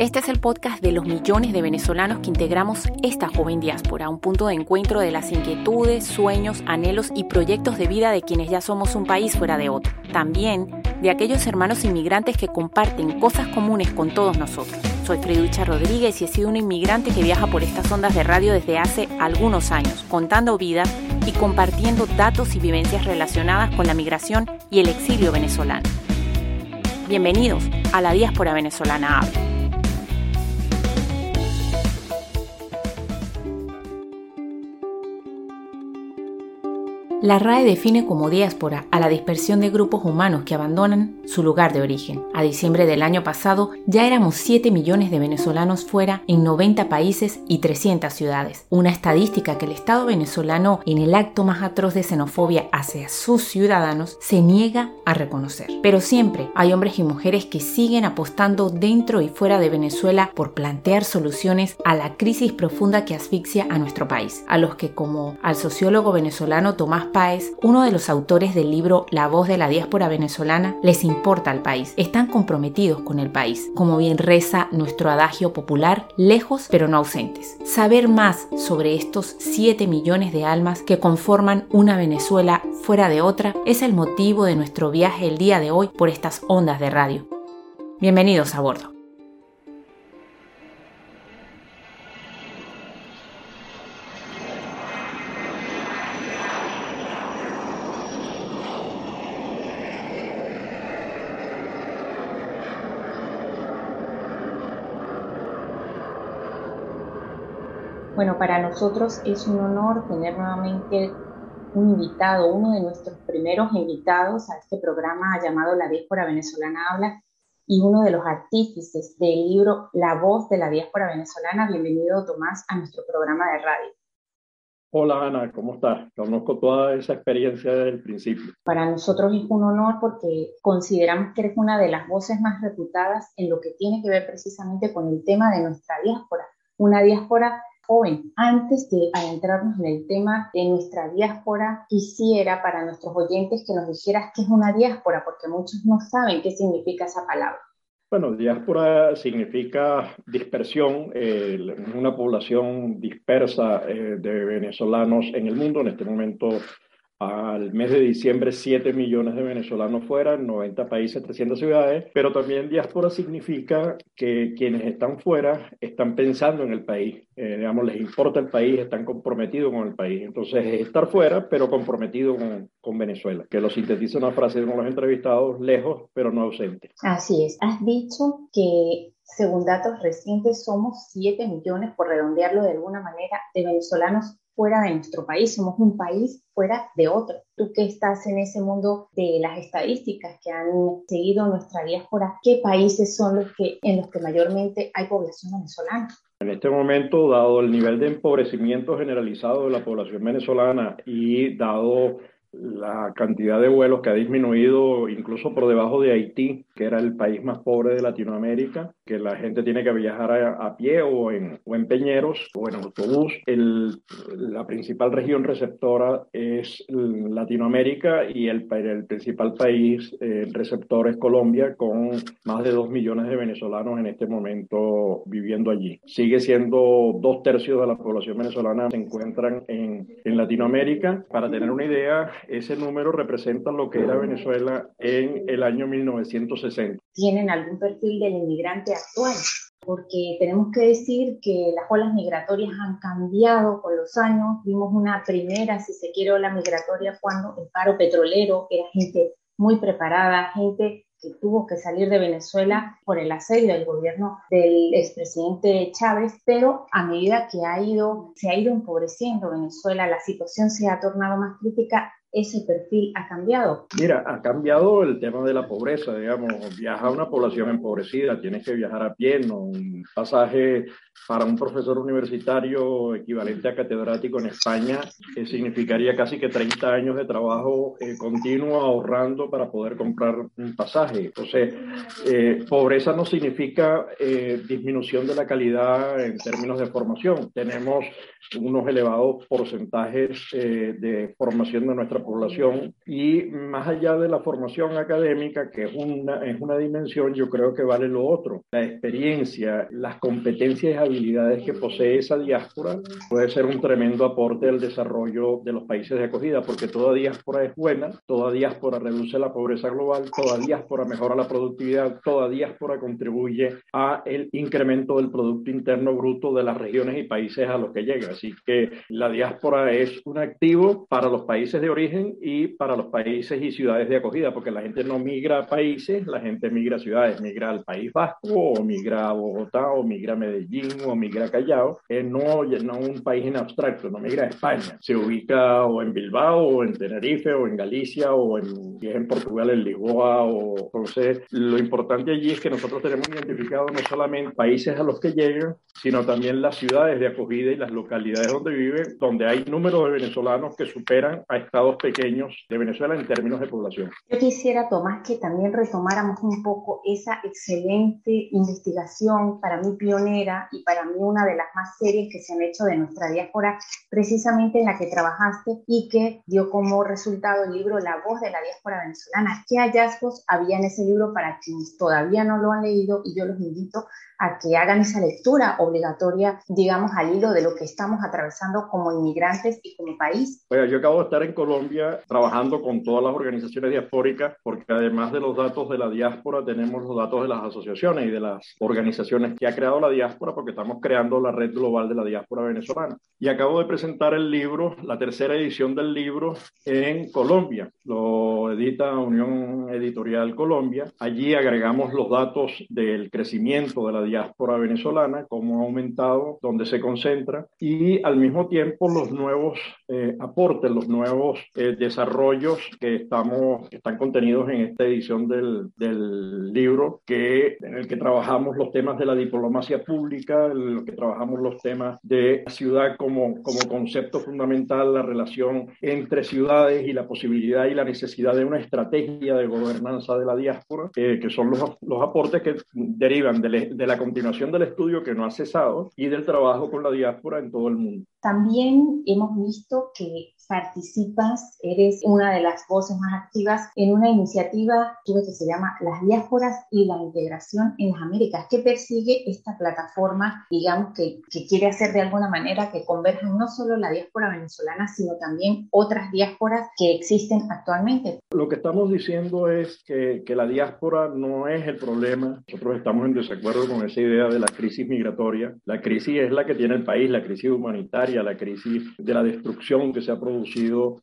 Este es el podcast de los millones de venezolanos que integramos esta joven diáspora, un punto de encuentro de las inquietudes, sueños, anhelos y proyectos de vida de quienes ya somos un país fuera de otro. También de aquellos hermanos inmigrantes que comparten cosas comunes con todos nosotros. Soy Freducha Rodríguez y he sido una inmigrante que viaja por estas ondas de radio desde hace algunos años, contando vida y compartiendo datos y vivencias relacionadas con la migración y el exilio venezolano. Bienvenidos a la diáspora venezolana Habla. La RAE define como diáspora a la dispersión de grupos humanos que abandonan su lugar de origen. A diciembre del año pasado ya éramos 7 millones de venezolanos fuera en 90 países y 300 ciudades. Una estadística que el Estado venezolano, en el acto más atroz de xenofobia hacia sus ciudadanos, se niega a reconocer. Pero siempre hay hombres y mujeres que siguen apostando dentro y fuera de Venezuela por plantear soluciones a la crisis profunda que asfixia a nuestro país, a los que como al sociólogo venezolano Tomás Páez, uno de los autores del libro La voz de la diáspora venezolana, les importa al país, están comprometidos con el país, como bien reza nuestro adagio popular, lejos pero no ausentes. Saber más sobre estos 7 millones de almas que conforman una Venezuela fuera de otra es el motivo de nuestro viaje el día de hoy por estas ondas de radio. Bienvenidos a bordo. Bueno, para nosotros es un honor tener nuevamente un invitado, uno de nuestros primeros invitados a este programa llamado La Diáspora Venezolana Habla y uno de los artífices del libro La Voz de la Diáspora Venezolana. Bienvenido, Tomás, a nuestro programa de radio. Hola Ana, ¿cómo estás? Conozco toda esa experiencia desde el principio. Para nosotros es un honor porque consideramos que eres una de las voces más reputadas en lo que tiene que ver precisamente con el tema de nuestra diáspora. Una diáspora joven. Antes de adentrarnos en el tema de nuestra diáspora, quisiera para nuestros oyentes que nos dijeras qué es una diáspora, porque muchos no saben qué significa esa palabra. Bueno, diáspora significa dispersión, eh, una población dispersa eh, de venezolanos en el mundo. En este momento al mes de diciembre 7 millones de venezolanos fuera, 90 países, 300 ciudades, pero también diáspora significa que quienes están fuera están pensando en el país, eh, digamos, les importa el país, están comprometidos con el país. Entonces es estar fuera, pero comprometido con, con Venezuela, que lo sintetiza una frase de uno los entrevistados, lejos, pero no ausente. Así es, has dicho que según datos recientes somos 7 millones, por redondearlo de alguna manera, de venezolanos fuera de nuestro país, somos un país fuera de otro. Tú que estás en ese mundo de las estadísticas que han seguido nuestra diáspora, ¿qué países son los que en los que mayormente hay población venezolana? En este momento, dado el nivel de empobrecimiento generalizado de la población venezolana y dado la cantidad de vuelos que ha disminuido incluso por debajo de Haití, que era el país más pobre de Latinoamérica, que la gente tiene que viajar a, pie o en, o en peñeros o en autobús. El, la principal región receptora es Latinoamérica y el, el principal país eh, receptor es Colombia, con más de dos millones de venezolanos en este momento viviendo allí. Sigue siendo dos tercios de la población venezolana se encuentran en, en Latinoamérica. Para tener una idea, ese número representa lo que era Venezuela en el año 1960. ¿Tienen algún perfil del inmigrante actual? Porque tenemos que decir que las olas migratorias han cambiado con los años. Vimos una primera, si se quiere, ola migratoria cuando el paro petrolero era gente muy preparada, gente que tuvo que salir de Venezuela por el asedio del gobierno del expresidente Chávez, pero a medida que ha ido, se ha ido empobreciendo Venezuela, la situación se ha tornado más crítica, ese perfil ha cambiado? Mira, ha cambiado el tema de la pobreza, digamos, viaja una población empobrecida, tienes que viajar a pie, ¿no? un pasaje para un profesor universitario equivalente a catedrático en España que significaría casi que 30 años de trabajo eh, continuo ahorrando para poder comprar un pasaje. Entonces, eh, pobreza no significa eh, disminución de la calidad en términos de formación. Tenemos unos elevados porcentajes de formación de nuestra población y más allá de la formación académica, que es una, es una dimensión, yo creo que vale lo otro. La experiencia, las competencias y habilidades que posee esa diáspora puede ser un tremendo aporte al desarrollo de los países de acogida, porque toda diáspora es buena, toda diáspora reduce la pobreza global, toda diáspora mejora la productividad, toda diáspora contribuye a el incremento del Producto Interno Bruto de las regiones y países a los que llega. Así que la diáspora es un activo para los países de origen y para los países y ciudades de acogida, porque la gente no migra a países, la gente migra a ciudades, migra al País Vasco, o migra a Bogotá, o migra a Medellín, o migra a Callao, eh, no, no un país en abstracto, no migra a España, se ubica o en Bilbao, o en Tenerife, o en Galicia, o en, en Portugal, en Lisboa, o entonces lo importante allí es que nosotros tenemos identificado no solamente países a los que llegan, sino también las ciudades de acogida y las localidades donde viven, donde hay números de venezolanos que superan a estados pequeños de Venezuela en términos de población. Yo quisiera, Tomás, que también retomáramos un poco esa excelente investigación, para mí pionera y para mí una de las más serias que se han hecho de nuestra diáspora, precisamente en la que trabajaste y que dio como resultado el libro La voz de la diáspora venezolana. ¿Qué hallazgos había en ese libro para quienes todavía no lo han leído? Y yo los invito a que hagan esa lectura obligatoria, digamos, al hilo de lo que estamos atravesando como inmigrantes y como país. Oiga, yo acabo de estar en Colombia trabajando con todas las organizaciones diaspóricas, porque además de los datos de la diáspora, tenemos los datos de las asociaciones y de las organizaciones que ha creado la diáspora, porque estamos creando la red global de la diáspora venezolana. Y acabo de presentar el libro, la tercera edición del libro en Colombia. Lo edita Unión Editorial Colombia. Allí agregamos los datos del crecimiento de la diáspora venezolana, cómo ha aumentado, dónde se concentra y al mismo tiempo los nuevos eh, aportes, los nuevos eh, desarrollos que, estamos, que están contenidos en esta edición del, del, libro, que, en el que trabajamos los temas de la diplomacia pública, en el que trabajamos los temas de ciudad como, como concepto fundamental, la relación entre ciudades y la posibilidad y la necesidad de una estrategia de gobernanza de la diáspora, eh, que son los, los aportes que derivan de, de la continuación del estudio que no ha cesado y del trabajo con la diáspora en todo el mundo. También hemos visto que participas, eres una de las voces más activas en una iniciativa que se llama Las diásporas y la integración en las Américas, que persigue esta plataforma, digamos, que, que quiere hacer de alguna manera que converjan no solo la diáspora venezolana, sino también otras diásporas que existen actualmente. Lo que estamos diciendo es que, que la diáspora no es el problema. Nosotros estamos en desacuerdo con esa idea de la crisis migratoria. La crisis es la que tiene el país, la crisis humanitaria, la crisis de la destrucción que se ha producido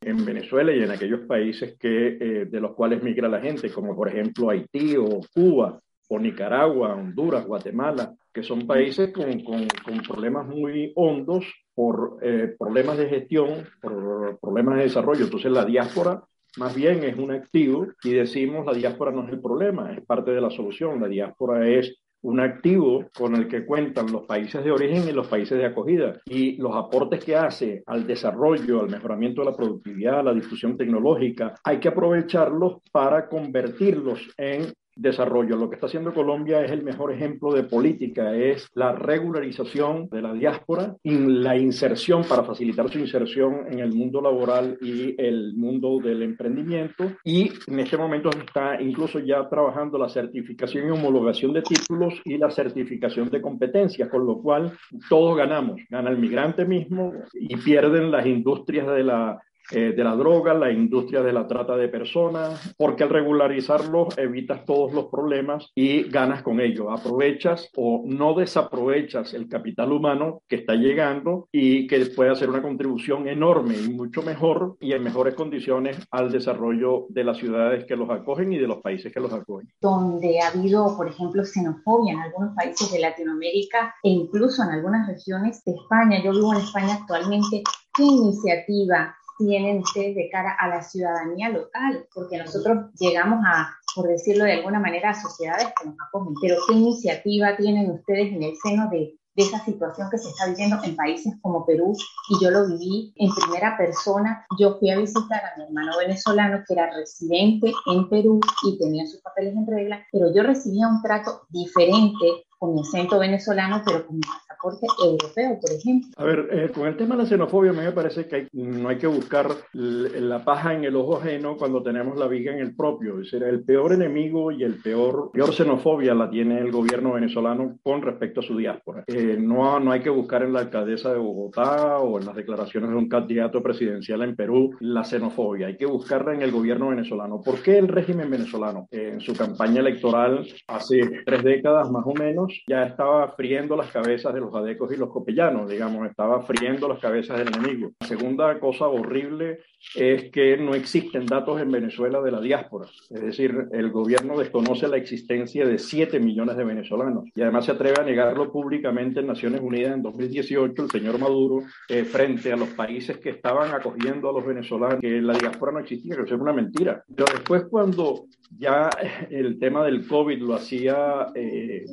en Venezuela y en aquellos países que, eh, de los cuales migra la gente, como por ejemplo Haití o Cuba o Nicaragua, Honduras, Guatemala, que son países con, con, con problemas muy hondos por eh, problemas de gestión, por problemas de desarrollo. Entonces la diáspora más bien es un activo y decimos la diáspora no es el problema, es parte de la solución. La diáspora es un activo con el que cuentan los países de origen y los países de acogida. Y los aportes que hace al desarrollo, al mejoramiento de la productividad, a la difusión tecnológica, hay que aprovecharlos para convertirlos en desarrollo. Lo que está haciendo Colombia es el mejor ejemplo de política, es la regularización de la diáspora la inserción para facilitar su inserción en el mundo laboral y el mundo del emprendimiento. Y en este momento está incluso ya trabajando la certificación y homologación de títulos y la certificación de competencias, con lo cual todos ganamos. Gana el migrante mismo y pierden las industrias de la eh, de la droga, la industria de la trata de personas, porque al regularizarlo evitas todos los problemas y ganas con ello. Aprovechas o no desaprovechas el capital humano que está llegando y que puede hacer una contribución enorme y mucho mejor y en mejores condiciones al desarrollo de las ciudades que los acogen y de los países que los acogen. Donde ha habido, por ejemplo, xenofobia en algunos países de Latinoamérica e incluso en algunas regiones de España. Yo vivo en España actualmente. ¿Qué iniciativa tienen ustedes de cara a la ciudadanía local? Porque nosotros llegamos a, por decirlo de alguna manera, a sociedades que nos acogen, pero ¿qué iniciativa tienen ustedes en el seno de, de esa situación que se está viviendo en países como Perú? Y yo lo viví en primera persona. Yo fui a visitar a mi hermano venezolano que era residente en Perú y tenía sus papeles en regla, pero yo recibía un trato diferente con mi acento venezolano, pero con mi pasaporte europeo, por ejemplo. A ver, eh, con el tema de la xenofobia, a mí me parece que no hay que buscar la paja en el ojo ajeno cuando tenemos la viga en el propio. Es decir, el peor enemigo y el peor, peor xenofobia la tiene el gobierno venezolano con respecto a su diáspora. Eh, no, no hay que buscar en la alcaldesa de Bogotá o en las declaraciones de un candidato presidencial en Perú la xenofobia. Hay que buscarla en el gobierno venezolano. ¿Por qué el régimen venezolano eh, en su campaña electoral hace tres décadas más o menos ya estaba friendo las cabezas de los adecos y los copellanos, digamos, estaba friendo las cabezas del enemigo. La segunda cosa horrible es que no existen datos en Venezuela de la diáspora. Es decir, el gobierno desconoce la existencia de 7 millones de venezolanos y además se atreve a negarlo públicamente en Naciones Unidas en 2018, el señor Maduro, eh, frente a los países que estaban acogiendo a los venezolanos, que la diáspora no existía, que eso es una mentira. Pero después cuando ya el tema del COVID lo hacía eh,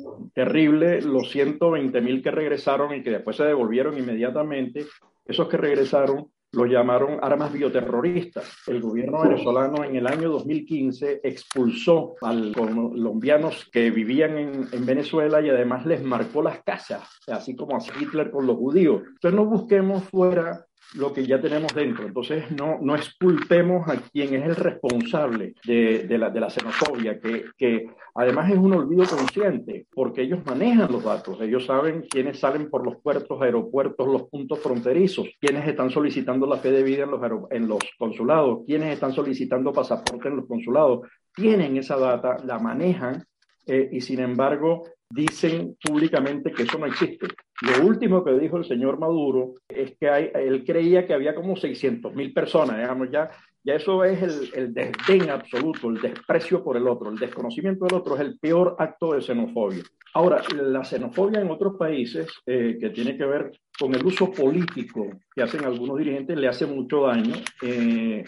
terrible, los 120 mil que regresaron y que después se devolvieron inmediatamente, esos que regresaron los llamaron armas bioterroristas. El gobierno venezolano en el año 2015 expulsó a los colombianos que vivían en, en, Venezuela y además les marcó las casas, así como hace Hitler con los judíos. Entonces no busquemos fuera lo que ya tenemos dentro. Entonces, no, no expulpemos a quien es el responsable de, de, la, de la xenofobia, que, que, además es un olvido consciente, porque ellos manejan los datos, ellos saben quiénes salen por los puertos, aeropuertos, los puntos fronterizos, quiénes están solicitando la fe de vida en los, en los consulados, quiénes están solicitando pasaporte en los consulados, tienen esa data, la manejan eh, y sin embargo dicen públicamente que eso no existe. Lo último que dijo el señor Maduro es que él creía que había como 600 mil personas, digamos, ya, ya eso es el, el, desdén absoluto, el desprecio por el otro, el desconocimiento del otro es el peor acto de xenofobia. Ahora, la xenofobia en otros países, eh, que tiene que ver con el uso político que hacen algunos dirigentes, le hace mucho daño. Eh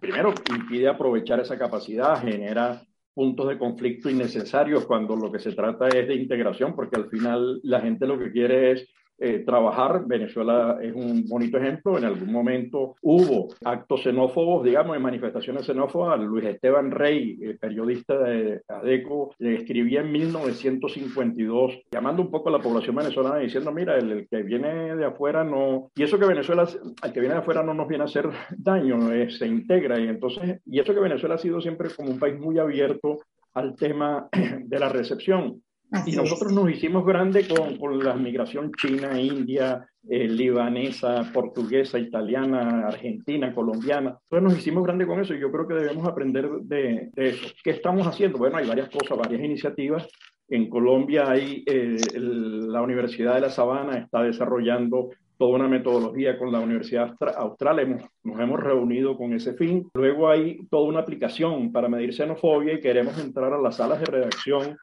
primero, impide aprovechar esa capacidad, genera puntos de conflicto innecesarios cuando lo que se trata es de integración, porque al final la gente lo que quiere es eh, trabajar. Venezuela es un bonito ejemplo. En algún momento hubo actos xenófobos, digamos, en manifestaciones xenófobas. Luis Esteban Rey, eh, periodista de ADECO, le escribía en 1952, llamando un poco a la población venezolana diciendo, mira, el, que viene de afuera no... Y eso que Venezuela, al que viene de afuera no nos viene a hacer daño, eh, se integra. Y entonces, y eso que Venezuela ha sido siempre como un país muy abierto al tema de la recepción. Así y nosotros es. nos hicimos grande con, con, la migración china, india, eh, libanesa, portuguesa, italiana, argentina, colombiana. Entonces nos hicimos grande con eso y yo creo que debemos aprender de, de eso. ¿Qué estamos haciendo? Bueno, hay varias cosas, varias iniciativas. En Colombia hay eh, el, la Universidad de La Sabana está desarrollando toda una metodología con la Universidad Austral, hemos, nos hemos reunido con ese fin. Luego hay toda una aplicación para medir xenofobia y queremos entrar a las salas de redacción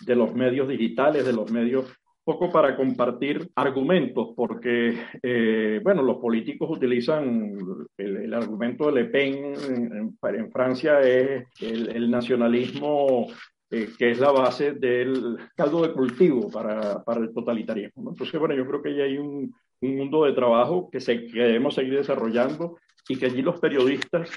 de los medios digitales, de los medios, poco para compartir argumentos, porque, eh, bueno, los políticos utilizan el, argumento de Le Pen en, Francia, es el, nacionalismo eh, que es la base del caldo de cultivo para, para el totalitarismo. Entonces, bueno, yo creo que ya hay un, un mundo de trabajo que, se, que debemos seguir desarrollando y que allí los periodistas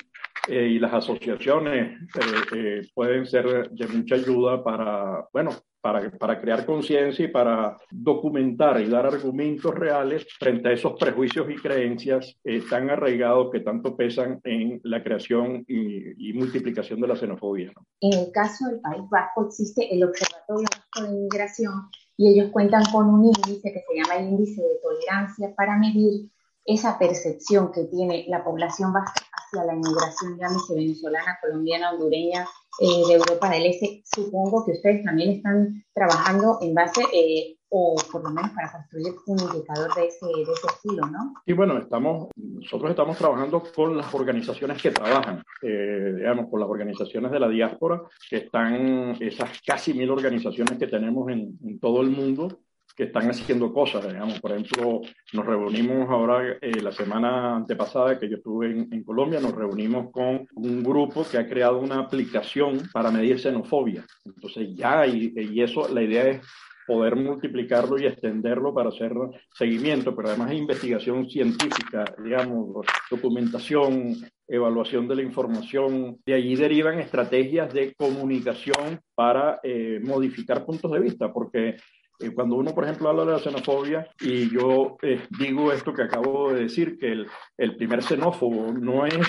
eh, y las asociaciones eh, eh, pueden ser de mucha ayuda para, bueno, para, para crear conciencia y para documentar y dar argumentos reales frente a esos prejuicios y creencias tan arraigados que tanto pesan en la creación y, multiplicación de la xenofobia. ¿no? En el caso del País Vasco existe el Observatorio de Inmigración y ellos cuentan con un índice que se llama el índice de tolerancia para medir esa percepción que tiene la población hacia la inmigración, llámese venezolana, colombiana, hondureña, eh, de Europa del Este, supongo que ustedes también están trabajando en base, eh, o por lo menos para construir un indicador de ese, de ese estilo, ¿no? Y bueno, estamos, nosotros estamos trabajando con las organizaciones que trabajan, eh, digamos, con las organizaciones de la diáspora, que están esas casi mil organizaciones que tenemos en, en todo el mundo, que están haciendo cosas, digamos, por ejemplo, nos reunimos ahora, eh, la semana antepasada que yo estuve en, en, Colombia, nos reunimos con un grupo que ha creado una aplicación para medir xenofobia. Entonces ya, y, y eso, la idea es poder multiplicarlo y extenderlo para hacer seguimiento, pero además investigación científica, digamos, documentación, evaluación de la información. De allí derivan estrategias de comunicación para eh, modificar puntos de vista, porque eh, cuando uno, por ejemplo, habla de la xenofobia, y yo eh, digo esto que acabo de decir, que el, el primer xenófobo no es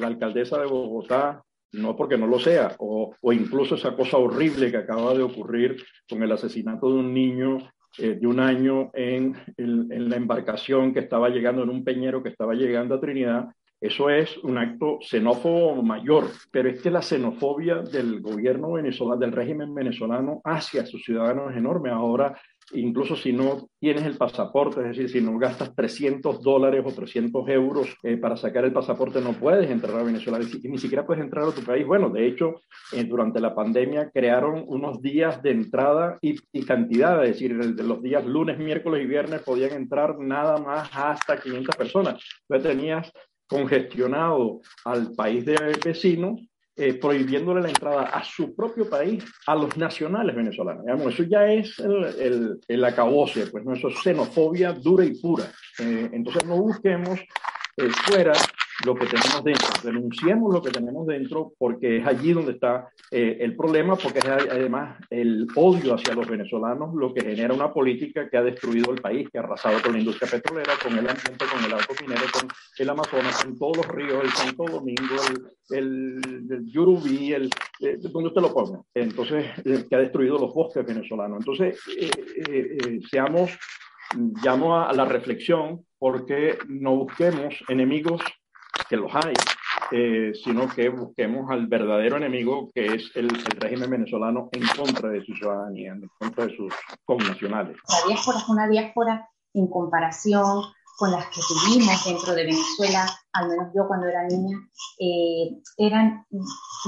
la alcaldesa de Bogotá, no porque no lo sea, o, incluso esa cosa horrible que acaba de ocurrir con el asesinato de un niño de un año en, en, la embarcación que estaba llegando, en un peñero que estaba llegando a Trinidad, eso es un acto xenófobo mayor, pero es que la xenofobia del gobierno venezolano, del régimen venezolano hacia sus ciudadanos es enorme. Ahora, incluso si no tienes el pasaporte, es decir, si no gastas 300 dólares o 300 euros eh, para sacar el pasaporte, no puedes entrar a Venezuela, ni, ni siquiera puedes entrar a tu país. Bueno, de hecho, eh, durante la pandemia crearon unos días de entrada y, y cantidad, es decir, los días lunes, miércoles y viernes podían entrar nada más hasta 500 personas. Entonces tenías congestionado al país de vecino, eh, prohibiéndole la entrada a su propio país a los nacionales venezolanos. Digamos, eso ya es el, el, el acabose, pues ¿no? eso es xenofobia dura y pura. Eh, entonces no busquemos eh, fuera lo que tenemos dentro, denunciemos lo que tenemos dentro porque es allí donde está eh, el problema, porque es además el odio hacia los venezolanos lo que genera una política que ha destruido el país, que ha arrasado con la industria petrolera, con el ambiente, con el arco minero, con el Amazonas, con todos los ríos, el Santo Domingo, el, el, el Yurubí, el, eh, donde usted lo ponga. Entonces, eh, que ha destruido los bosques venezolanos. Entonces, eh, eh, seamos, llamo a la reflexión porque no busquemos enemigos que los hay, eh, sino que busquemos al verdadero enemigo que es el, el, régimen venezolano en contra de su ciudadanía, en contra de sus connacionales. La diáspora es una diáspora en comparación con las que tuvimos dentro de Venezuela, al menos yo cuando era niña, eh, eran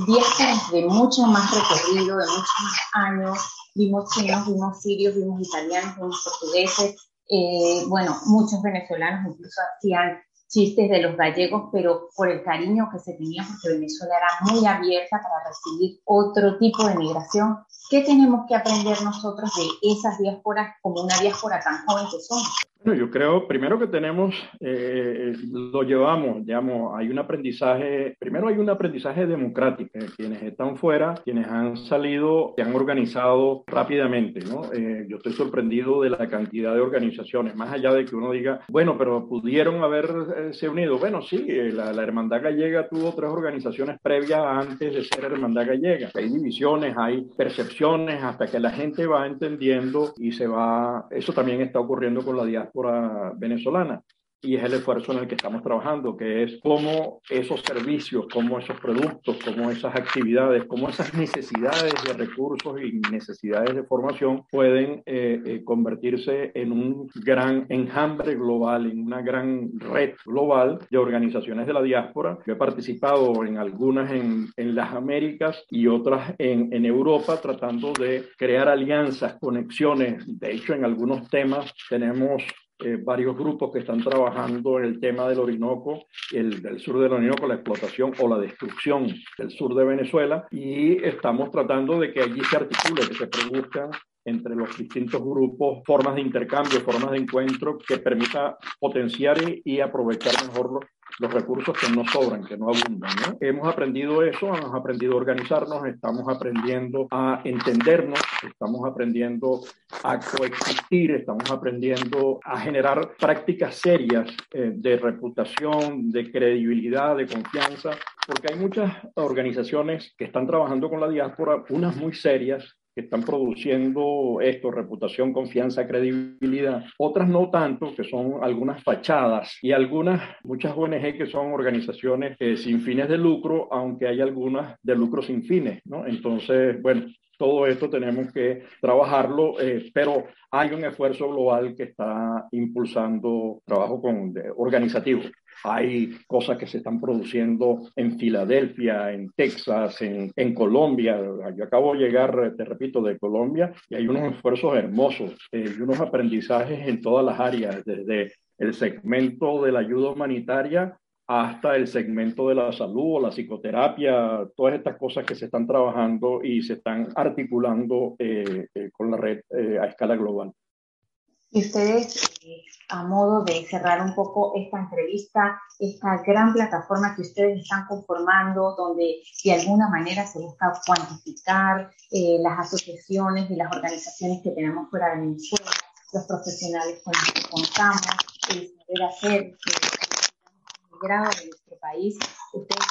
diásporas de mucho más recorrido, de muchos más años. Vimos chinos, vimos sirios, vimos italianos, vimos portugueses. Eh, bueno, muchos venezolanos incluso hacían chistes de los gallegos, pero por el cariño que se tenía, porque Venezuela era muy abierta para recibir otro tipo de migración. ¿Qué tenemos que aprender nosotros de esas diásporas como una diáspora tan joven que somos? Bueno, yo creo, primero que tenemos, eh, lo llevamos, digamos, hay un aprendizaje, primero hay un aprendizaje democrático. Eh, quienes están fuera, quienes han salido, se han organizado rápidamente, ¿no? Eh, yo estoy sorprendido de la cantidad de organizaciones, más allá de que uno diga, bueno, pero pudieron haberse unido. Bueno, sí, la, Hermandad Gallega tuvo tres organizaciones previas antes de ser Hermandad Gallega. Hay divisiones, hay percepciones, hasta que la gente va entendiendo y se va, eso también está ocurriendo con la diáspora venezolana. Y es el esfuerzo en el que estamos trabajando, que es cómo esos servicios, cómo esos productos, cómo esas actividades, cómo esas necesidades de recursos y necesidades de formación pueden eh, eh, convertirse en un gran enjambre global, en una gran red global de organizaciones de la diáspora. Yo he participado en algunas en, en las Américas y otras en, en Europa, tratando de crear alianzas, conexiones. De hecho, en algunos temas tenemos eh, varios grupos que están trabajando en el tema del Orinoco, el del sur del Orinoco, la explotación o la destrucción del sur de Venezuela, y estamos tratando de que allí se articule, que se produzcan entre los distintos grupos formas de intercambio, formas de encuentro que permita potenciar y, aprovechar mejor los, recursos que no sobran, que no abundan. Hemos aprendido eso, hemos aprendido a organizarnos, estamos aprendiendo a entendernos, estamos aprendiendo a coexistir, estamos aprendiendo a generar prácticas serias eh, de reputación, de credibilidad, de confianza, porque hay muchas organizaciones que están trabajando con la diáspora, unas muy serias, que están produciendo esto, reputación, confianza, credibilidad. Otras no tanto, que son algunas fachadas y algunas, muchas ONG que son organizaciones eh, sin fines de lucro, aunque hay algunas de lucro sin fines, ¿no? Entonces, bueno, todo esto tenemos que trabajarlo, eh, pero hay un esfuerzo global que está impulsando trabajo con, organizativo. Hay cosas que se están produciendo en Filadelfia, en Texas, en, Colombia. Yo acabo de llegar, te repito, de Colombia y hay unos esfuerzos hermosos eh, y unos aprendizajes en todas las áreas, desde el segmento de la ayuda humanitaria hasta el segmento de la salud o la psicoterapia, todas estas cosas que se están trabajando y se están articulando eh, eh, con la red a escala global. Y ustedes, a modo de cerrar un poco esta entrevista, esta gran plataforma que ustedes están conformando, donde de alguna manera se busca cuantificar las asociaciones y las organizaciones que tenemos fuera de Venezuela, los profesionales con los que contamos, el saber hacer grado de nuestro país, ustedes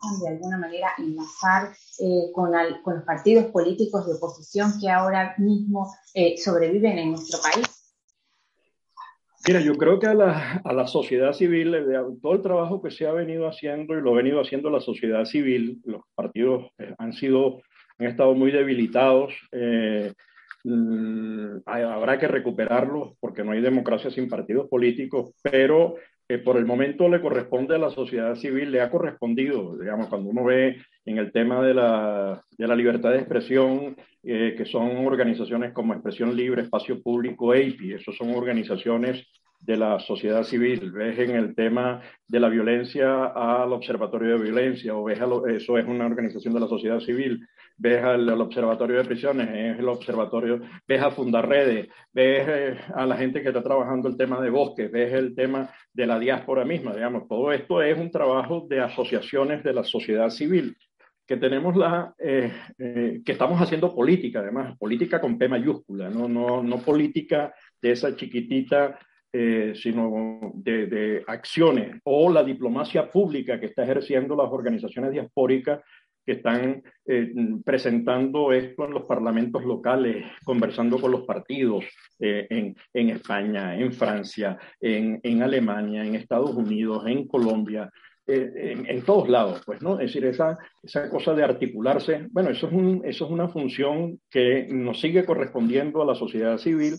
también de alguna manera enlazar eh, con, con, los partidos políticos de oposición que ahora mismo eh, sobreviven en nuestro país? Mira, yo creo que a la, a la sociedad civil, todo el trabajo que se ha venido haciendo y lo ha venido haciendo la sociedad civil, los partidos eh, han sido, han estado muy debilitados. Mm, habrá que recuperarlos porque no hay democracia sin partidos políticos, pero que por el momento le corresponde a la sociedad civil, le ha correspondido, digamos, cuando uno ve en el tema de la, de la libertad de expresión, eh, que son organizaciones como Expresión Libre, Espacio Público, EIPI, esos son organizaciones de la sociedad civil, ves en el tema de la violencia al Observatorio de Violencia, o ves eso es una organización de la sociedad civil, ves al, Observatorio de Prisiones, es el Observatorio, ves a Fundarredes, ves eh, a la gente que está trabajando el tema de bosques, ves el tema de la diáspora misma, digamos, todo esto es un trabajo de asociaciones de la sociedad civil que tenemos la, eh, eh, que estamos haciendo política, además, política con P mayúscula, no, no, no política de esa chiquitita sino de, acciones o la diplomacia pública que está ejerciendo las organizaciones diaspóricas que están eh, presentando esto en los parlamentos locales, conversando con los partidos eh, en, España, en Francia, en, Alemania, en Estados Unidos, en Colombia, en, en, todos lados, pues, ¿no? Es decir, esa, esa cosa de articularse, bueno, eso es, un, eso es una función que nos sigue correspondiendo a la sociedad civil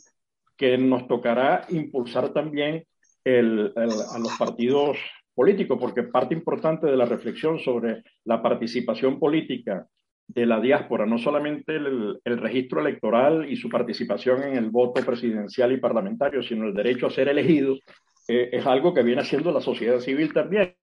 que nos tocará impulsar también a los partidos políticos, porque parte importante de la reflexión sobre la participación política de la diáspora, no solamente el, registro electoral y su participación en el voto presidencial y parlamentario, sino el derecho a ser elegido, eh, es algo que viene haciendo la sociedad civil también.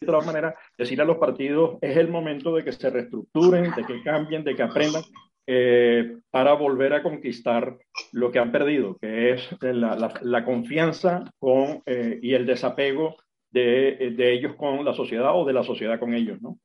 De todas maneras, decir a los partidos es el momento de que se reestructuren, de que cambien, de que aprendan eh, para volver a conquistar lo que han perdido, que es la, confianza con, eh, y el desapego de, de, ellos con la sociedad o de la sociedad con ellos, ¿no?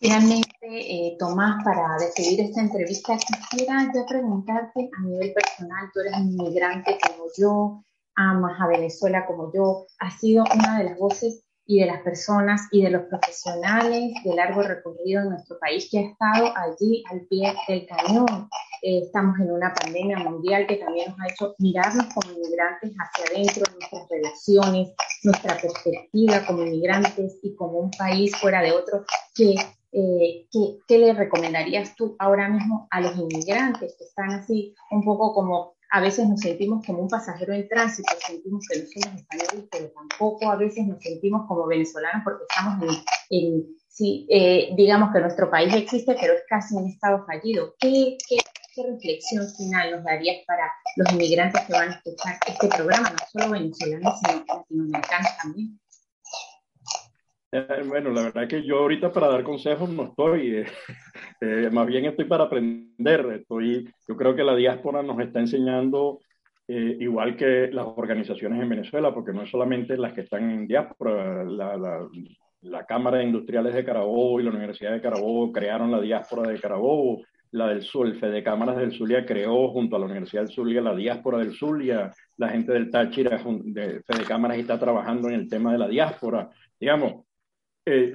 Finalmente, eh, Tomás, para decidir esta entrevista, quisiera yo preguntarte a nivel personal, tú eres un inmigrante como yo, amas a Venezuela como yo, has sido una de las voces y de las personas y de los profesionales de largo recorrido en nuestro país que ha estado allí al pie del cañón. Eh, estamos en una pandemia mundial que también nos ha hecho mirarnos como inmigrantes hacia adentro, nuestras relaciones, nuestra perspectiva como inmigrantes y como un país fuera de otro. ¿Qué, eh, ¿qué, ¿Qué le recomendarías tú ahora mismo a los inmigrantes que están así un poco como a veces nos sentimos como un pasajero en tránsito, sentimos que no somos españoles, pero tampoco a veces nos sentimos como venezolanos porque estamos en, sí, eh, digamos que nuestro país existe, pero es casi un estado fallido. ¿Qué, qué, qué reflexión final nos darías para los inmigrantes que van a escuchar este programa, no solo venezolanos, sino latinoamericanos también? Eh, bueno, la verdad que yo ahorita para dar consejos no estoy, eh, eh, más bien estoy para aprender. Estoy, yo creo que la diáspora nos está enseñando, igual que las organizaciones en Venezuela, porque no es solamente las que están en diáspora, la, la, la Cámara de Industriales de Carabobo y la Universidad de Carabobo crearon la diáspora de Carabobo, la del Sur, el Fede Cámaras del Zulia creó junto a la Universidad del Zulia la diáspora del Zulia, la gente del Táchira de Fede Cámaras está trabajando en el tema de la diáspora. Digamos, eh,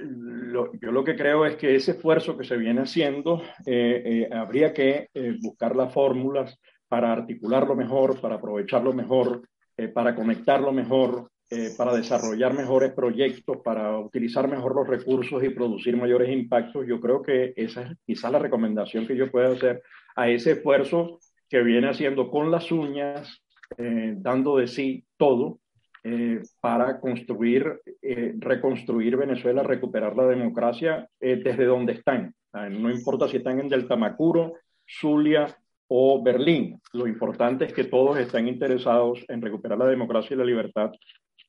yo lo que creo es que ese esfuerzo que se viene haciendo, eh, eh, habría que buscar las fórmulas para articularlo mejor, para aprovecharlo mejor, para conectarlo mejor, para desarrollar mejores proyectos, para utilizar mejor los recursos y producir mayores impactos. Yo creo que esa es quizá la recomendación que yo pueda hacer a ese esfuerzo que viene haciendo con las uñas, dando de sí todo, eh, para construir, eh, reconstruir Venezuela, recuperar la democracia eh, desde donde están. No importa si están en Delta Macuro, Zulia, o Berlín. Lo importante es que todos están interesados en recuperar la democracia y la libertad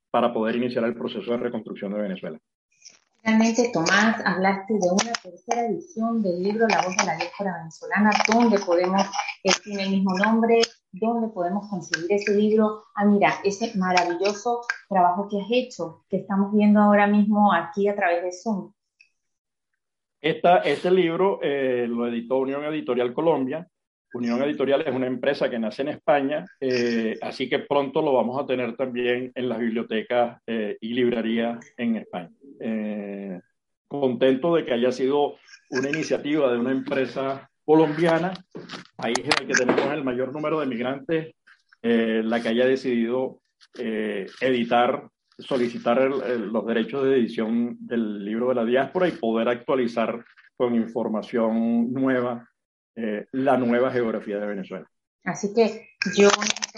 para poder iniciar el proceso de reconstrucción de Venezuela. Finalmente, Tomás, hablaste de una tercera edición del libro La voz de la diáspora venezolana, donde podemos, que tiene el mismo nombre, dónde podemos conseguir ese libro. Ah, mira, ese maravilloso trabajo que has hecho, que estamos viendo ahora mismo aquí a través de Zoom. Esta, este libro eh, lo editó Unión Editorial Colombia. Unión Editorial es una empresa que nace en España, eh, así que pronto lo vamos a tener también en las bibliotecas eh, y librerías en España. contento de que haya sido una iniciativa de una empresa colombiana, país en el que tenemos el mayor número de migrantes, eh, la que haya decidido eh, editar, solicitar los derechos de edición del libro de la diáspora y poder actualizar con información nueva eh, la nueva geografía de Venezuela. Así que yo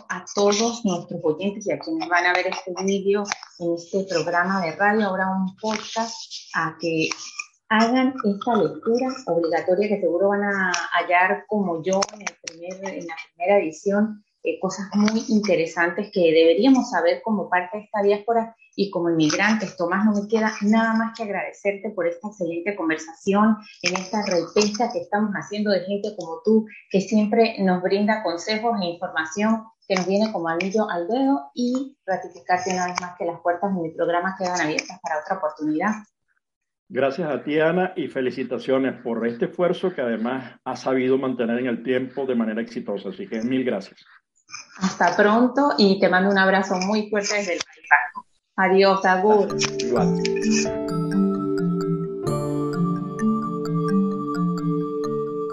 a todos nuestros oyentes y a quienes van a ver este vídeo en este programa de radio, habrá un podcast, a que hagan esta lectura obligatoria que seguro van a hallar como yo en, la primera edición, eh, cosas muy interesantes que deberíamos saber como parte de esta diáspora y como inmigrantes. Tomás, no me queda nada más que agradecerte por esta excelente conversación, en esta repesta que estamos haciendo de gente como tú, que siempre nos brinda consejos e información que nos viene como anillo al dedo y ratificarte una vez más que las puertas de mi programa quedan abiertas para otra oportunidad. Gracias a ti, Ana, y felicitaciones por este esfuerzo que además ha sabido mantener en el tiempo de manera exitosa. Así que mil gracias. Hasta pronto y te mando un abrazo muy fuerte desde el País Adiós, Agur.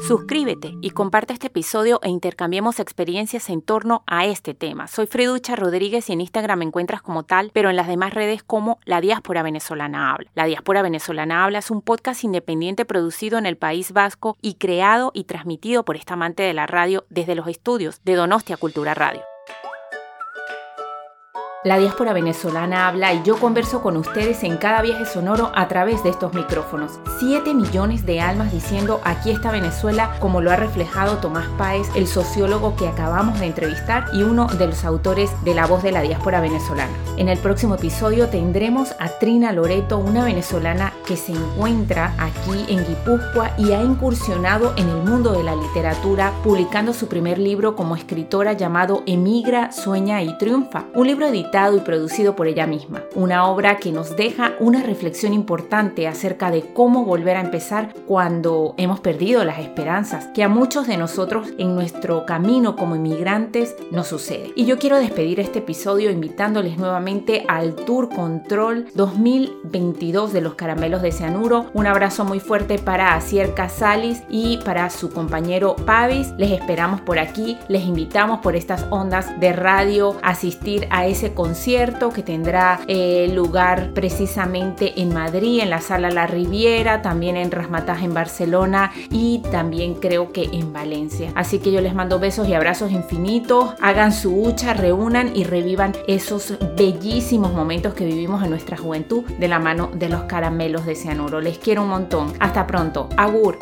Suscríbete y comparte este episodio e intercambiemos experiencias en torno a este tema. Soy Freducha Rodríguez y en Instagram me encuentras como tal, pero en las demás redes como La Diáspora Venezolana Habla. La Diáspora Venezolana Habla es un podcast independiente producido en el País Vasco y creado y transmitido por esta amante de la radio desde los estudios de Donostia Cultura Radio. La diáspora venezolana habla y yo converso con ustedes en cada viaje sonoro a través de estos micrófonos. Siete millones de almas diciendo aquí está Venezuela, como lo ha reflejado Tomás Páez, el sociólogo que acabamos de entrevistar y uno de los autores de La voz de la diáspora venezolana. En el próximo episodio tendremos a Trina Loreto, una venezolana que se encuentra aquí en Guipúzcoa y ha incursionado en el mundo de la literatura, publicando su primer libro como escritora llamado Emigra, Sueña y Triunfa, un libro editado y producido por ella misma. Una obra que nos deja una reflexión importante acerca de cómo volver a empezar cuando hemos perdido las esperanzas, que a muchos de nosotros en nuestro camino como inmigrantes nos sucede. Y yo quiero despedir este episodio invitándoles nuevamente al Tour Control 2022 de los caramelos de cianuro. Un abrazo muy fuerte para Asier Casalis y para su compañero Pavis. Les esperamos por aquí, les invitamos por estas ondas de radio a asistir a ese concierto que tendrá eh, lugar precisamente en Madrid, en la sala La Riviera, también en Rasmataj en Barcelona y también creo que en Valencia. Así que yo les mando besos y abrazos infinitos, hagan su hucha, reúnan y revivan esos bellísimos momentos que vivimos en nuestra juventud de la mano de los caramelos de cianuro. Les quiero un montón. Hasta pronto. Agur.